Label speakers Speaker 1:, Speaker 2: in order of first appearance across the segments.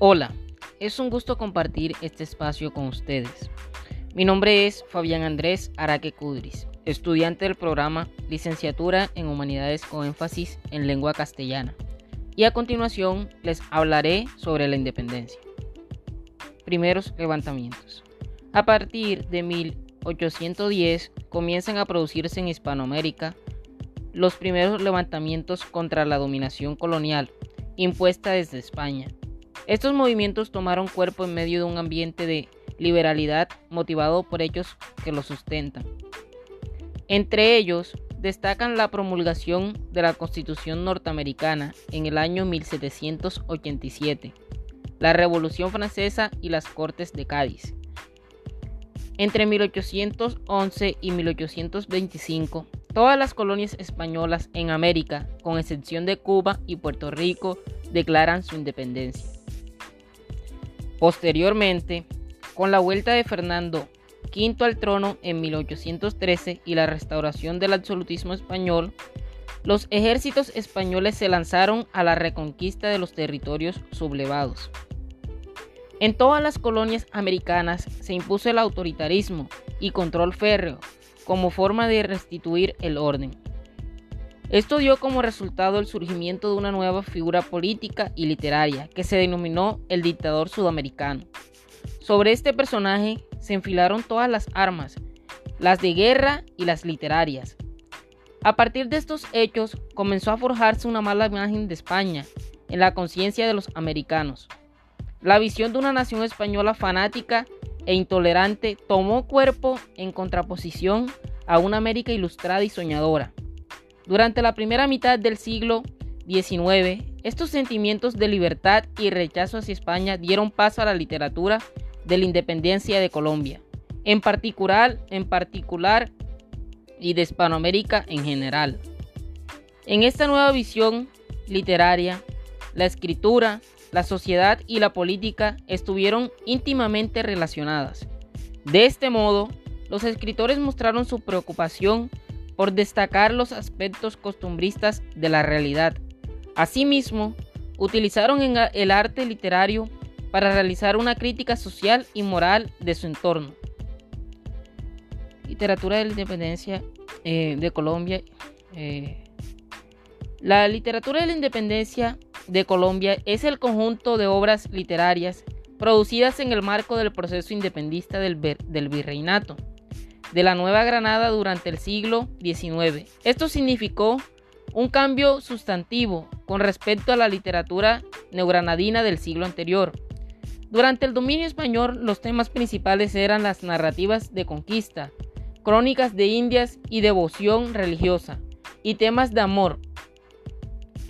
Speaker 1: Hola, es un gusto compartir este espacio con ustedes. Mi nombre es Fabián Andrés Araque Cudris, estudiante del programa Licenciatura en Humanidades con énfasis en lengua castellana. Y a continuación les hablaré sobre la independencia. Primeros levantamientos. A partir de 1810 comienzan a producirse en Hispanoamérica los primeros levantamientos contra la dominación colonial impuesta desde España. Estos movimientos tomaron cuerpo en medio de un ambiente de liberalidad motivado por hechos que lo sustentan. Entre ellos destacan la promulgación de la Constitución norteamericana en el año 1787, la Revolución Francesa y las Cortes de Cádiz. Entre 1811 y 1825, todas las colonias españolas en América, con excepción de Cuba y Puerto Rico, declaran su independencia. Posteriormente, con la vuelta de Fernando V al trono en 1813 y la restauración del absolutismo español, los ejércitos españoles se lanzaron a la reconquista de los territorios sublevados. En todas las colonias americanas se impuso el autoritarismo y control férreo como forma de restituir el orden. Esto dio como resultado el surgimiento de una nueva figura política y literaria que se denominó el dictador sudamericano. Sobre este personaje se enfilaron todas las armas, las de guerra y las literarias. A partir de estos hechos comenzó a forjarse una mala imagen de España en la conciencia de los americanos. La visión de una nación española fanática e intolerante tomó cuerpo en contraposición a una América ilustrada y soñadora. Durante la primera mitad del siglo XIX, estos sentimientos de libertad y rechazo hacia España dieron paso a la literatura de la independencia de Colombia, en particular, en particular y de Hispanoamérica en general. En esta nueva visión literaria, la escritura, la sociedad y la política estuvieron íntimamente relacionadas. De este modo, los escritores mostraron su preocupación por destacar los aspectos costumbristas de la realidad. Asimismo, utilizaron el arte literario para realizar una crítica social y moral de su entorno. Literatura de la independencia eh, de Colombia. Eh, la literatura de la independencia de Colombia es el conjunto de obras literarias producidas en el marco del proceso independista del virreinato de la Nueva Granada durante el siglo XIX. Esto significó un cambio sustantivo con respecto a la literatura neogranadina del siglo anterior. Durante el dominio español los temas principales eran las narrativas de conquista, crónicas de indias y devoción religiosa, y temas de amor.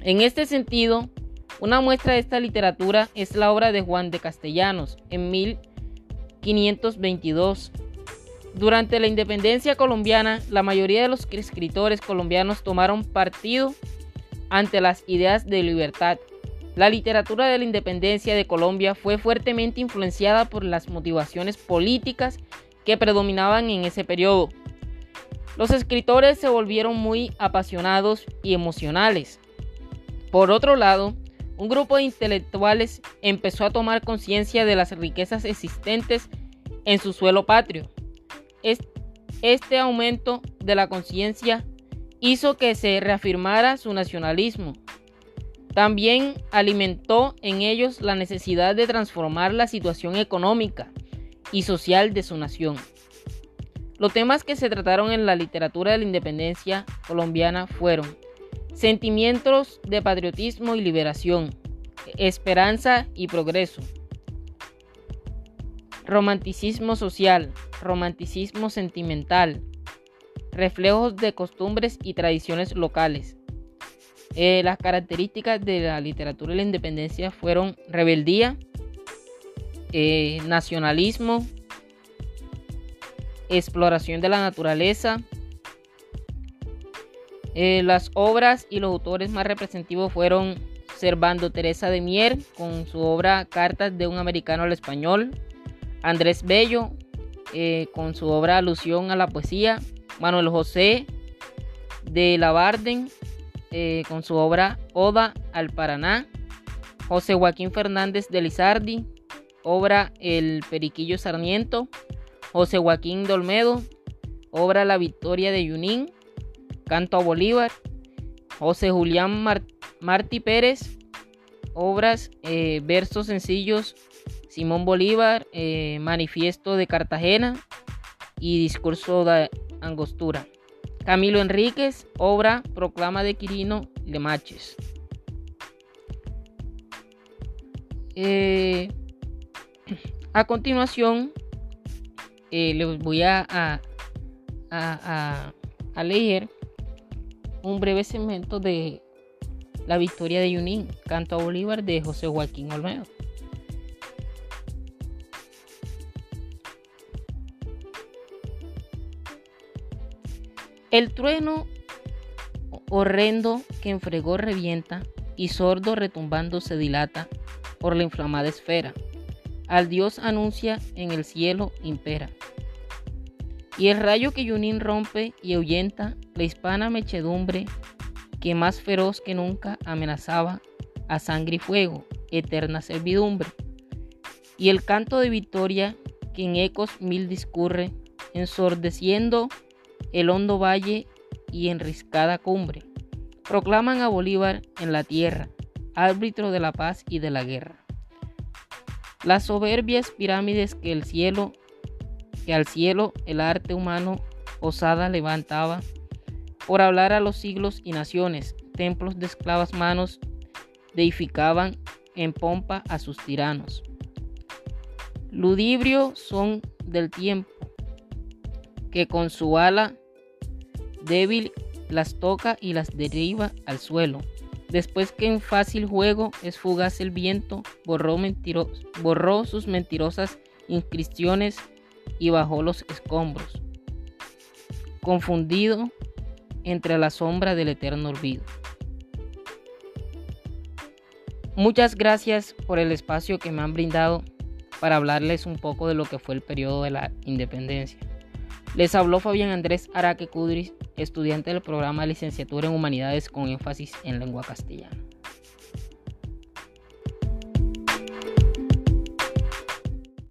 Speaker 1: En este sentido, una muestra de esta literatura es la obra de Juan de Castellanos en 1522 durante la independencia colombiana, la mayoría de los escritores colombianos tomaron partido ante las ideas de libertad. La literatura de la independencia de Colombia fue fuertemente influenciada por las motivaciones políticas que predominaban en ese periodo. Los escritores se volvieron muy apasionados y emocionales. Por otro lado, un grupo de intelectuales empezó a tomar conciencia de las riquezas existentes en su suelo patrio este aumento de la conciencia hizo que se reafirmara su nacionalismo. También alimentó en ellos la necesidad de transformar la situación económica y social de su nación. Los temas que se trataron en la literatura de la independencia colombiana fueron sentimientos de patriotismo y liberación, esperanza y progreso, romanticismo social, romanticismo sentimental, reflejos de costumbres y tradiciones locales. Eh, las características de la literatura de la independencia fueron rebeldía, eh, nacionalismo, exploración de la naturaleza. Eh, las obras y los autores más representativos fueron Servando Teresa de Mier con su obra Cartas de un americano al español, Andrés Bello eh, con su obra Alusión a la Poesía, Manuel José de la Barden eh, con su obra Oda al Paraná, José Joaquín Fernández de Lizardi, obra El Periquillo Sarmiento, José Joaquín Dolmedo, obra La Victoria de Yunín, Canto a Bolívar, José Julián Martí Pérez, obras, eh, versos sencillos, Simón Bolívar, eh, Manifiesto de Cartagena y Discurso de Angostura. Camilo Enríquez, obra Proclama de Quirino Lemaches. Eh, a continuación, eh, les voy a, a, a, leer un breve segmento de La Victoria de Yunín, Canto a Bolívar de José Joaquín Olmedo. El trueno horrendo que enfregó revienta y sordo retumbando se dilata por la inflamada esfera. Al Dios anuncia en el cielo impera. Y el rayo que Yunín rompe y ahuyenta la hispana mechedumbre que más feroz que nunca amenazaba a sangre y fuego, eterna servidumbre. Y el canto de victoria que en ecos mil discurre, ensordeciendo el hondo valle y enriscada cumbre, proclaman a Bolívar en la tierra, árbitro de la paz y de la guerra. Las soberbias pirámides que el cielo, que al cielo el arte humano osada levantaba, por hablar a los siglos y naciones, templos de esclavas manos deificaban en pompa a sus tiranos. Ludibrio son del tiempo, que con su ala débil las toca y las deriva al suelo Después que en fácil juego es fugaz el viento, borró, borró sus mentirosas inscripciones y bajó los escombros, confundido entre la sombra del eterno olvido. Muchas gracias por el espacio que me han brindado para hablarles un poco de lo que fue el periodo de la independencia. Les habló Fabián Andrés Araque Cudris, estudiante del programa de licenciatura en Humanidades con énfasis en lengua castellana.